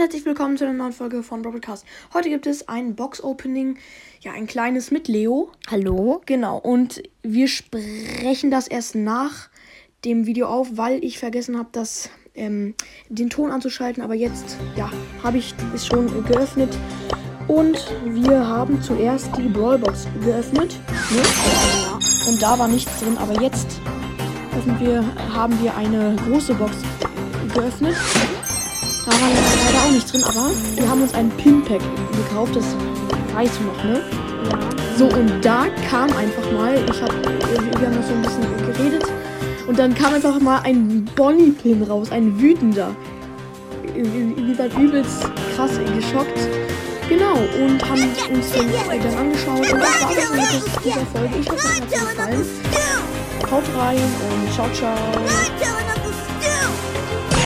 herzlich willkommen zu einer neuen Folge von Broadcast. Heute gibt es ein Box-Opening, ja, ein kleines mit Leo. Hallo. Genau, und wir sprechen das erst nach dem Video auf, weil ich vergessen habe, das, ähm, den Ton anzuschalten. Aber jetzt, ja, habe ich es schon geöffnet. Und wir haben zuerst die Brawlbox geöffnet. Ne? Und da war nichts drin, aber jetzt wir, haben wir eine große Box geöffnet. Da war leider auch nichts drin, aber wir haben uns ein Pin-Pack gekauft, das weißt du noch, ne? Ja. So, und da kam einfach mal, ich hab, wir haben noch so ein bisschen geredet, und dann kam einfach mal ein Bonnie-Pin raus, ein wütender. Wir waren übelst krass geschockt. Genau, und haben uns den dann angeschaut. Und das war das mit dieser Folge. Ich hoffe, es hat euch gefallen. Haut rein und ciao, ciao.